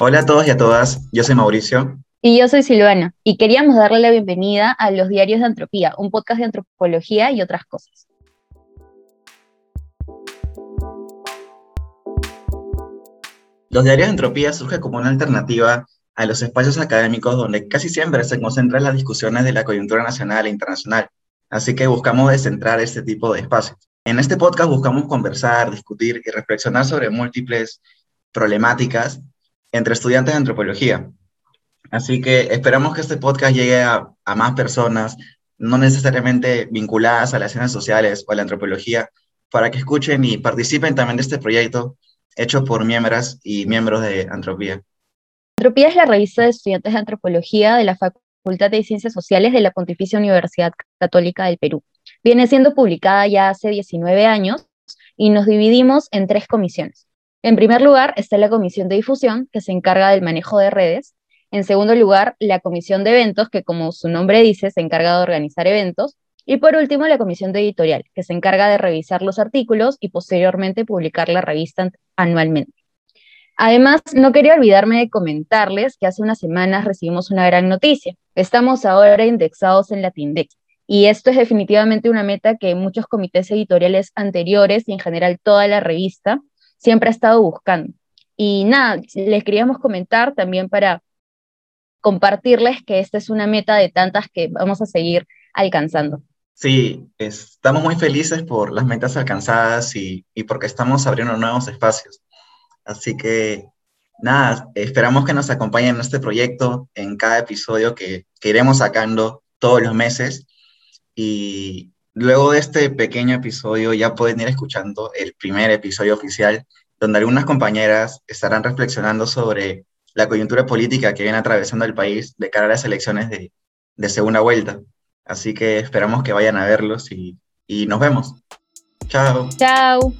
Hola a todos y a todas, yo soy Mauricio. Y yo soy Silvana, y queríamos darle la bienvenida a Los Diarios de Antropía, un podcast de antropología y otras cosas. Los Diarios de Antropía surge como una alternativa a los espacios académicos donde casi siempre se concentran las discusiones de la coyuntura nacional e internacional. Así que buscamos descentrar este tipo de espacios. En este podcast buscamos conversar, discutir y reflexionar sobre múltiples problemáticas entre estudiantes de antropología. Así que esperamos que este podcast llegue a, más personas, no necesariamente vinculadas a las ciencias sociales o a la antropología, para que escuchen y participen también de este proyecto hecho por miembros y miembros de Antropía. Antropía es la revista de estudiantes de antropología de la Facultad de Ciencias Sociales de la Pontificia Universidad Católica del Perú. Viene siendo publicada ya hace 19 años y nos dividimos en tres comisiones. En primer lugar está la comisión de difusión, que se encarga del manejo de redes. En segundo lugar, la comisión de eventos, que como su nombre dice, se encarga de organizar eventos. Y por último, la comisión de editorial, que se encarga de revisar los artículos y posteriormente publicar la revista anualmente. Además, no quería olvidarme de comentarles que hace unas semanas recibimos una gran noticia. Estamos ahora indexados en Latindex. Y esto es definitivamente una meta que muchos comités editoriales anteriores y en general toda la revista siempre ha estado buscando. Y nada, les queríamos comentar también para compartirles que esta es una meta de tantas que vamos a seguir alcanzando. Sí, estamos muy felices por las metas alcanzadas y, y porque estamos abriendo nuevos espacios. Así que nada, esperamos que nos acompañen en este proyecto, en cada episodio que, que iremos sacando todos los meses. Y luego de este pequeño episodio ya pueden ir escuchando el primer episodio oficial, donde algunas compañeras estarán reflexionando sobre la coyuntura política que viene atravesando el país de cara a las elecciones de, segunda vuelta. Así que esperamos que vayan a verlos y, y nos vemos. Chao. Chao.